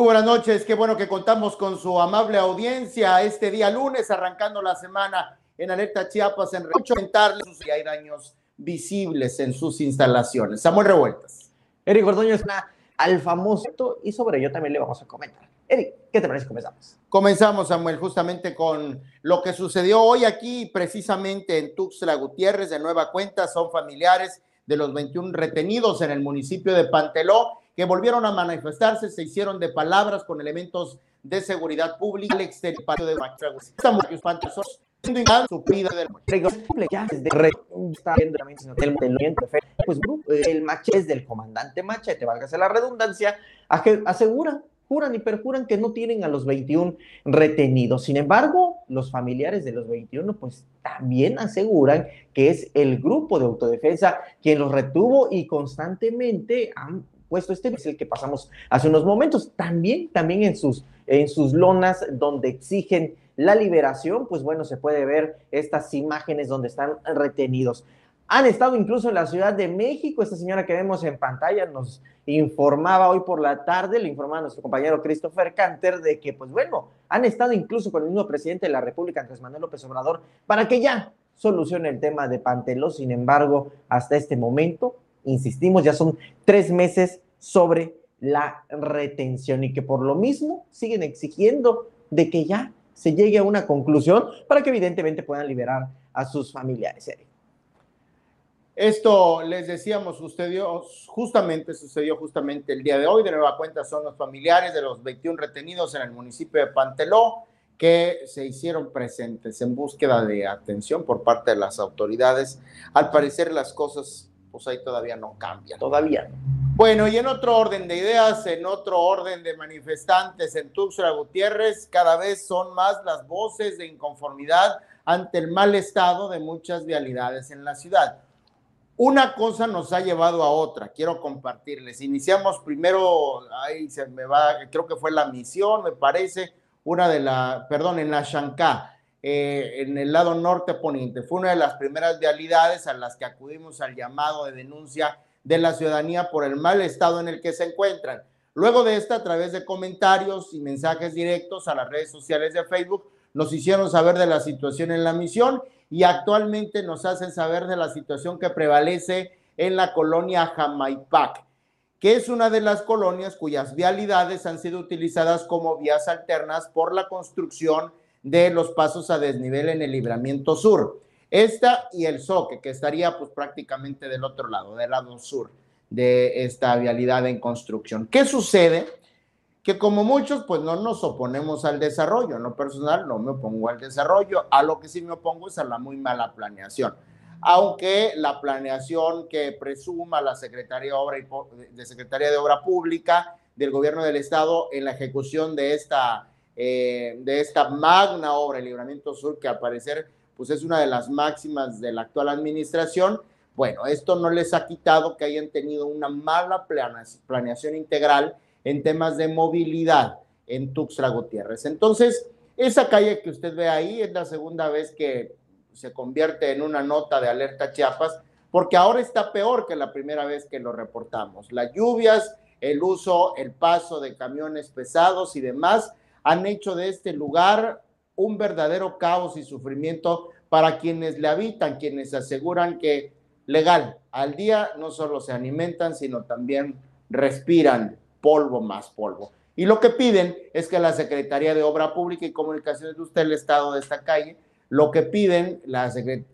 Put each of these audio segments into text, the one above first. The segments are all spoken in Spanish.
Muy buenas noches, qué bueno que contamos con su amable audiencia este día lunes, arrancando la semana en Alerta Chiapas, en comentarles si hay daños visibles en sus instalaciones. Samuel Revueltas. Eric Ordóñez, al famoso, y sobre ello también le vamos a comentar. Eric, ¿qué te parece? Comenzamos. Comenzamos, Samuel, justamente con lo que sucedió hoy aquí, precisamente en Tuxtla Gutiérrez, de nueva cuenta, son familiares de los 21 retenidos en el municipio de Panteló, volvieron a manifestarse, se hicieron de palabras con elementos de seguridad pública al exterior de su vida pues el machete del comandante Machete, válgase la redundancia, aseguran juran y perjuran que no tienen a los 21 retenidos. Sin embargo, los familiares de los 21 pues también aseguran que es el grupo de autodefensa quien los retuvo y constantemente han puesto este es el que pasamos hace unos momentos, también también en sus en sus lonas donde exigen la liberación, pues bueno, se puede ver estas imágenes donde están retenidos. Han estado incluso en la Ciudad de México. Esta señora que vemos en pantalla nos informaba hoy por la tarde, le informaba nuestro compañero Christopher Canter de que, pues bueno, han estado incluso con el mismo presidente de la República, Andrés Manuel López Obrador, para que ya solucione el tema de Panteló. Sin embargo, hasta este momento, insistimos, ya son tres meses sobre la retención y que por lo mismo siguen exigiendo de que ya se llegue a una conclusión para que evidentemente puedan liberar a sus familiares. Esto les decíamos, sucedió justamente, sucedió justamente el día de hoy. De nueva cuenta son los familiares de los 21 retenidos en el municipio de Panteló que se hicieron presentes en búsqueda de atención por parte de las autoridades. Al parecer las cosas, pues ahí todavía no cambian. Todavía. Bueno, y en otro orden de ideas, en otro orden de manifestantes en Tuxtla Gutiérrez, cada vez son más las voces de inconformidad ante el mal estado de muchas vialidades en la ciudad. Una cosa nos ha llevado a otra, quiero compartirles. Iniciamos primero, ahí se me va, creo que fue la misión, me parece, una de la, perdón, en la Shanká, eh, en el lado norte poniente. Fue una de las primeras vialidades a las que acudimos al llamado de denuncia de la ciudadanía por el mal estado en el que se encuentran. Luego de esta, a través de comentarios y mensajes directos a las redes sociales de Facebook, nos hicieron saber de la situación en la misión y actualmente nos hacen saber de la situación que prevalece en la colonia Jamaipac, que es una de las colonias cuyas vialidades han sido utilizadas como vías alternas por la construcción de los pasos a desnivel en el libramiento sur. Esta y el Soque, que estaría pues prácticamente del otro lado, del lado sur de esta vialidad en construcción. ¿Qué sucede? que como muchos, pues no nos oponemos al desarrollo. En lo personal, no me opongo al desarrollo. A lo que sí me opongo es a la muy mala planeación. Aunque la planeación que presuma la Secretaría de Obra, de, Secretaría de Obra Pública del Gobierno del Estado en la ejecución de esta, eh, de esta magna obra, el Libramiento Sur, que al parecer pues es una de las máximas de la actual administración, bueno, esto no les ha quitado que hayan tenido una mala planeación integral en temas de movilidad en Tuxtla Gutiérrez. Entonces, esa calle que usted ve ahí es la segunda vez que se convierte en una nota de alerta Chiapas, porque ahora está peor que la primera vez que lo reportamos. Las lluvias, el uso, el paso de camiones pesados y demás han hecho de este lugar un verdadero caos y sufrimiento para quienes le habitan, quienes aseguran que legal, al día no solo se alimentan, sino también respiran polvo más polvo. Y lo que piden es que la Secretaría de Obra Pública y Comunicaciones de usted, el Estado de esta calle, lo que piden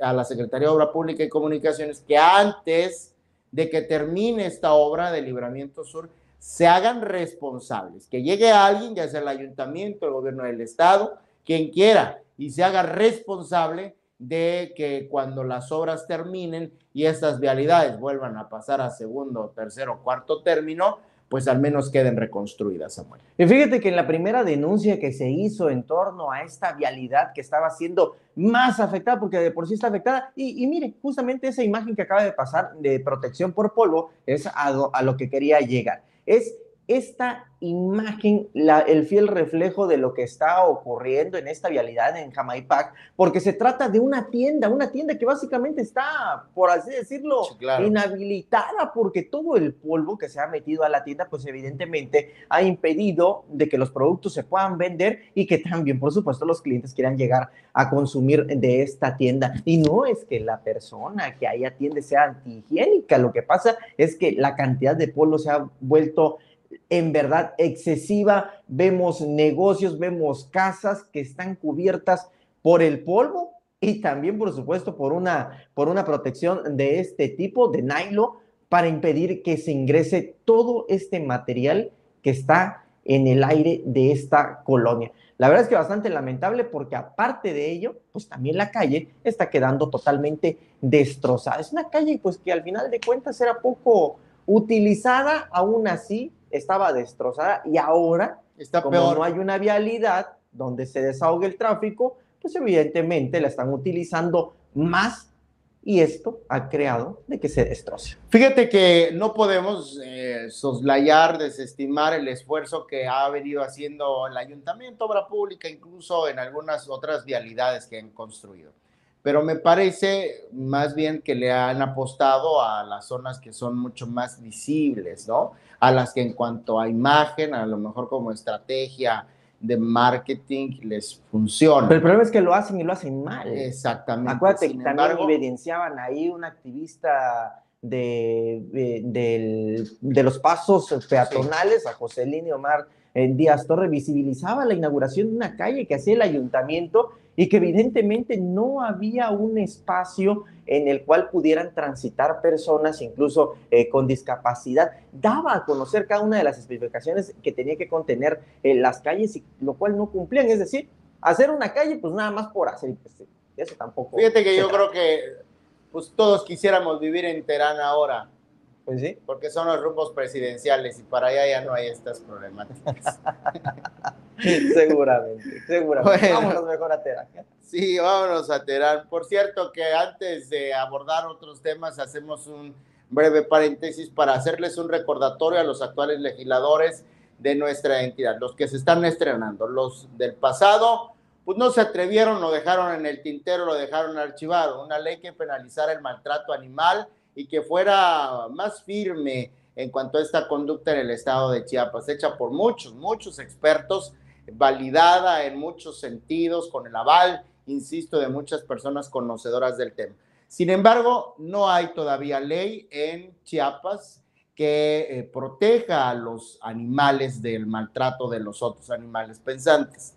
a la Secretaría de Obra Pública y Comunicaciones que antes de que termine esta obra de Libramiento Sur, se hagan responsables, que llegue alguien, ya sea el ayuntamiento, el gobierno del estado, quien quiera, y se haga responsable de que cuando las obras terminen y estas vialidades vuelvan a pasar a segundo, tercero, cuarto término, pues al menos queden reconstruidas, Samuel. Y fíjate que en la primera denuncia que se hizo en torno a esta vialidad que estaba siendo más afectada, porque de por sí está afectada, y, y mire, justamente esa imagen que acaba de pasar de protección por polvo es a, a lo que quería llegar. Es esta imagen, la, el fiel reflejo de lo que está ocurriendo en esta vialidad en Jamaipac, porque se trata de una tienda, una tienda que básicamente está, por así decirlo, inhabilitada, porque todo el polvo que se ha metido a la tienda, pues evidentemente ha impedido de que los productos se puedan vender y que también, por supuesto, los clientes quieran llegar a consumir de esta tienda. Y no es que la persona que ahí atiende sea antihigiénica, lo que pasa es que la cantidad de polvo se ha vuelto en verdad excesiva. Vemos negocios, vemos casas que están cubiertas por el polvo y también, por supuesto, por una, por una protección de este tipo, de nylon, para impedir que se ingrese todo este material que está en el aire de esta colonia. La verdad es que bastante lamentable porque aparte de ello, pues también la calle está quedando totalmente destrozada. Es una calle pues que al final de cuentas era poco utilizada, aún así estaba destrozada y ahora, Está como peor. no hay una vialidad donde se desahogue el tráfico, pues evidentemente la están utilizando más y esto ha creado de que se destroce. Fíjate que no podemos eh, soslayar, desestimar el esfuerzo que ha venido haciendo el ayuntamiento, obra pública, incluso en algunas otras vialidades que han construido pero me parece más bien que le han apostado a las zonas que son mucho más visibles, ¿no? A las que en cuanto a imagen, a lo mejor como estrategia de marketing les funciona. Pero el problema es que lo hacen y lo hacen mal. Exactamente. Acuérdate que también evidenciaban ahí un activista de, de, los pasos peatonales, a José Lini Omar eh, Díaz Torre, visibilizaba la inauguración de una calle que hacía el ayuntamiento y que evidentemente no había un espacio en el cual pudieran transitar personas incluso eh, con discapacidad. Daba a conocer cada una de las especificaciones que tenía que contener eh, las calles, y lo cual no cumplían. Es decir, hacer una calle, pues nada más por hacer. Pues, eso tampoco. Fíjate que yo creo que pues todos quisiéramos vivir en Terán ahora. Pues sí. Porque son los rumbos presidenciales y para allá ya no hay estas problemáticas. seguramente, seguramente. vámonos mejor a Terán. Sí, vámonos a Terán. Por cierto, que antes de abordar otros temas, hacemos un breve paréntesis para hacerles un recordatorio a los actuales legisladores de nuestra entidad, los que se están estrenando, los del pasado, pues no se atrevieron, lo dejaron en el tintero, lo dejaron archivado. Una ley que penalizara el maltrato animal y que fuera más firme en cuanto a esta conducta en el estado de Chiapas, hecha por muchos, muchos expertos validada en muchos sentidos, con el aval, insisto, de muchas personas conocedoras del tema. Sin embargo, no hay todavía ley en Chiapas que eh, proteja a los animales del maltrato de los otros animales pensantes.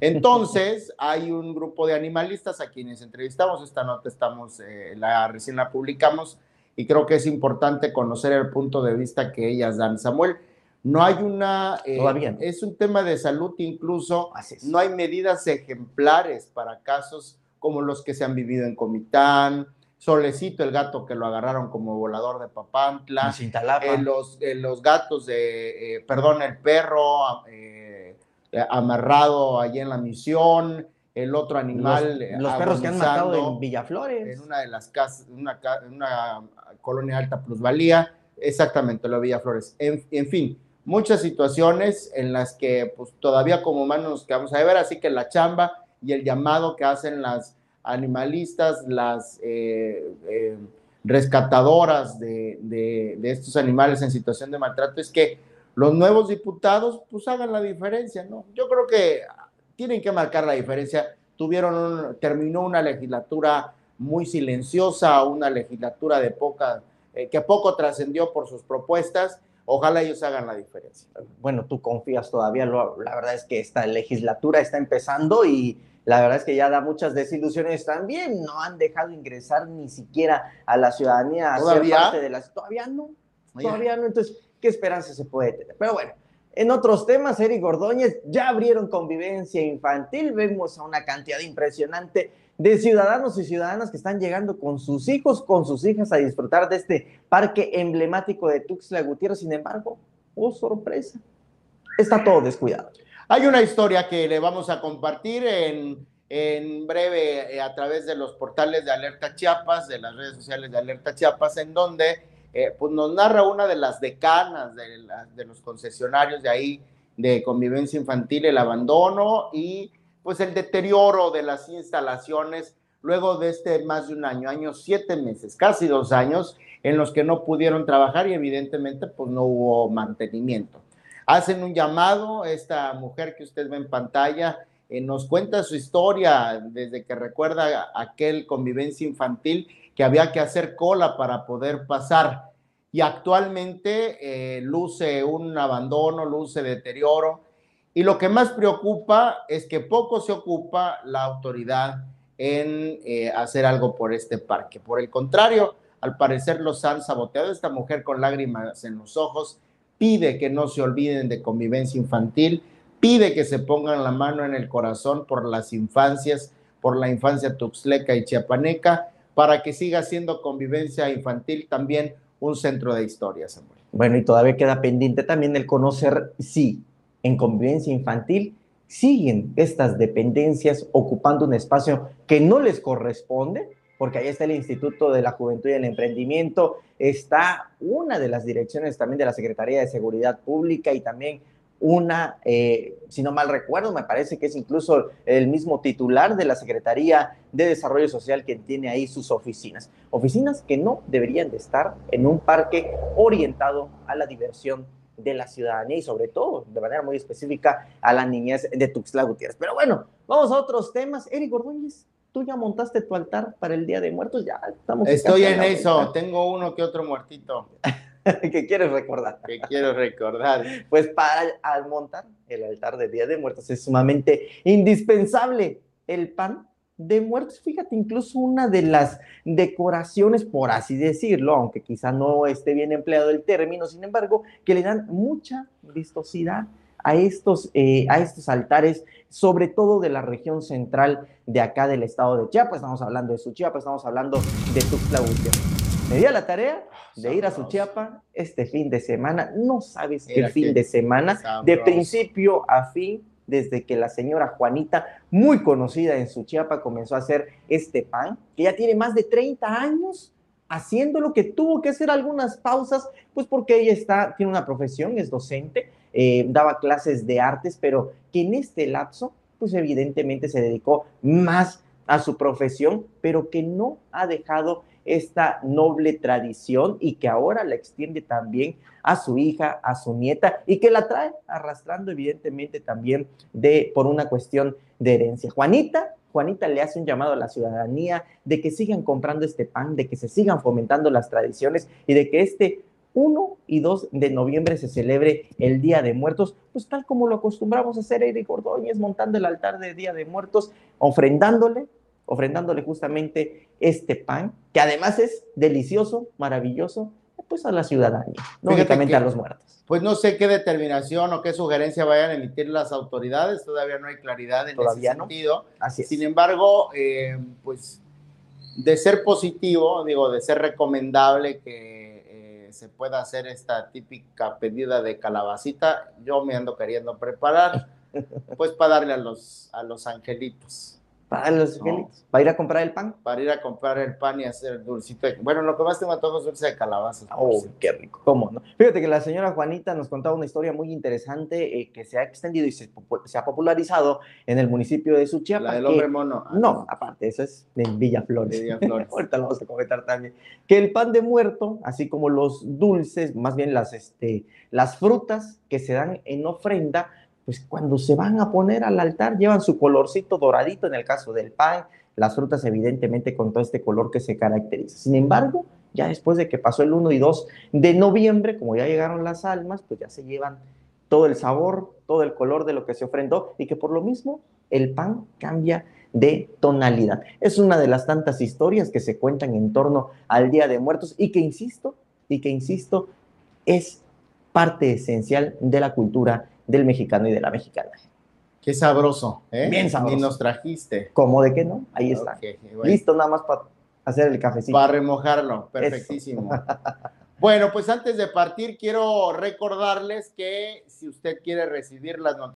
Entonces, hay un grupo de animalistas a quienes entrevistamos, esta nota estamos, eh, la, recién la publicamos, y creo que es importante conocer el punto de vista que ellas dan. Samuel, no hay una... Eh, Todavía Es un tema de salud incluso. No hay medidas ejemplares para casos como los que se han vivido en Comitán, Solecito, el gato que lo agarraron como volador de Papantla, eh, los, eh, los gatos de, eh, perdón, el perro amarrado allí en la misión, el otro animal. Los, perros que han matado en Villaflores. En una de las casas, una, una colonia alta plusvalía, exactamente, de Villaflores. en fin, muchas situaciones en las que pues todavía como humanos nos quedamos a ver, así que la chamba y el llamado que hacen las animalistas, las eh, eh, rescatadoras de, de, estos animales en situación de maltrato es que los nuevos diputados pues hagan la diferencia, ¿no? Yo creo que tienen que marcar la diferencia. Tuvieron terminó una legislatura muy silenciosa, una legislatura de poca, eh, que poco trascendió por sus propuestas Ojalá ellos hagan la diferencia. Bueno, tú confías todavía, la verdad es que esta legislatura está empezando y la verdad es que ya da muchas desilusiones también. No han dejado ingresar ni siquiera a la ciudadanía a ¿Todavía? ser parte de las. Todavía no, todavía no. Entonces, ¿qué esperanza se puede tener? Pero bueno, en otros temas, Eric Ordóñez ya abrieron convivencia infantil. Vemos a una cantidad impresionante de ciudadanos y ciudadanas que están llegando con sus hijos, con sus hijas a disfrutar de este parque emblemático de Tuxtla Gutiérrez. Sin embargo, oh sorpresa, está todo descuidado. Hay una historia que le vamos a compartir en, en breve eh, a través de los portales de Alerta Chiapas, de las redes sociales de Alerta Chiapas, en donde eh, pues nos narra una de las decanas de, los concesionarios de ahí de convivencia infantil, el abandono y pues el deterioro de las instalaciones luego de este más de un año, años siete meses, casi dos años, en los que no pudieron trabajar y evidentemente pues no hubo mantenimiento. Hacen un llamado, esta mujer que usted ve en pantalla eh, nos cuenta su historia desde que recuerda aquel convivencia infantil que había que hacer cola para poder pasar y actualmente eh, luce un abandono, luce deterioro y lo que más preocupa es que poco se ocupa la autoridad en eh, hacer algo por este parque. Por el contrario, al parecer los han saboteado. Esta mujer con lágrimas en los ojos pide que no se olviden de convivencia infantil, pide que se pongan la mano en el corazón por las infancias, por la infancia tuxleca y chiapaneca, para que siga siendo convivencia infantil también un centro de historia, Samuel. Bueno, y todavía queda pendiente también el conocer si en convivencia infantil siguen estas dependencias ocupando un espacio que no les corresponde, porque ahí está el Instituto de la Juventud y el Emprendimiento, está una de las direcciones también de la Secretaría de Seguridad Pública y también una, eh, si no mal recuerdo, me parece que es incluso el mismo titular de la Secretaría de Desarrollo Social que tiene ahí sus oficinas. Oficinas que no deberían de estar en un parque orientado a la diversión de la ciudadanía y sobre todo, de manera muy específica, a la niñez de Tuxtla Gutiérrez. Pero bueno, vamos a otros temas. Eric Ordóñez, tú ya montaste tu altar para el Día de Muertos, ya estamos... Estoy en eso, tengo uno que otro muertito. ¿Qué quieres recordar? Que quiero recordar. Pues para al montar el altar de Día de Muertos es sumamente indispensable el pan de muertos. Fíjate, incluso una de las decoraciones, por así decirlo, aunque quizá no esté bien empleado el término, sin embargo, que le dan mucha vistosidad a estos, eh, a estos altares, sobre todo de la región central de acá del estado de Chiapas. Estamos hablando de Suchiapa, estamos hablando de Tuxtla Me dio la tarea de ir a Suchiapa este fin de semana. No sabes qué fin de semana, de principio a fin, desde que la señora Juanita, muy conocida en su Chiapa, comenzó a hacer este pan, que ya tiene más de 30 años haciéndolo, que tuvo que hacer algunas pausas, pues porque ella está, tiene una profesión, es docente, eh, daba clases de artes, pero que en este lapso, pues evidentemente se dedicó más a su profesión, pero que no ha dejado esta noble tradición y que ahora la extiende también a su hija, a su nieta y que la trae arrastrando evidentemente también de por una cuestión de herencia. Juanita, Juanita le hace un llamado a la ciudadanía de que sigan comprando este pan, de que se sigan fomentando las tradiciones y de que este 1 y 2 de noviembre se celebre el Día de Muertos, pues tal como lo acostumbramos a hacer Eric Ordóñez, montando el altar de Día de Muertos, ofrendándole ofrendándole justamente este pan, que además es delicioso, maravilloso, pues a la ciudadanía, no únicamente a los muertos. Pues no sé qué determinación o qué sugerencia vayan a emitir las autoridades, todavía no hay claridad en ese sentido. Así Sin embargo, eh, pues de ser positivo, digo, de ser recomendable que eh, se pueda hacer esta típica pedida de calabacita, yo me ando queriendo preparar, pues para darle a los, a los angelitos. Para los angelitos. ¿Para ir a comprar el pan? Para ir a comprar el pan y hacer dulcito. Bueno, lo que más tengo todos es dulce de calabaza. Oh, qué rico. ¿Cómo no? Fíjate que la señora Juanita nos contaba una historia muy interesante eh, que se ha extendido y se, ha popularizado en el municipio de Suchiapa. La del hombre mono. Ah, no, aparte, eso es en Villaflores. De Villaflores. Ahorita lo vamos a comentar también. Que el pan de muerto, así como los dulces, más bien las, este, las frutas que se dan en ofrenda, pues cuando se van a poner al altar llevan su colorcito doradito en el caso del pan, las frutas evidentemente con todo este color que se caracteriza. Sin embargo, ya después de que pasó el 1 y 2 de noviembre, como ya llegaron las almas, pues ya se llevan todo el sabor, todo el color de lo que se ofrendó y que por lo mismo el pan cambia de tonalidad. Es una de las tantas historias que se cuentan en torno al Día de Muertos y que insisto, y que insisto, es parte esencial de la cultura del mexicano y de la mexicana. Qué sabroso, ¿eh? Bien sabroso. Y nos trajiste. ¿Cómo de qué no? Ahí está. Listo nada más para hacer el cafecito. Para remojarlo, perfectísimo. bueno, pues antes de partir quiero recordarles que si usted quiere recibir las noticias,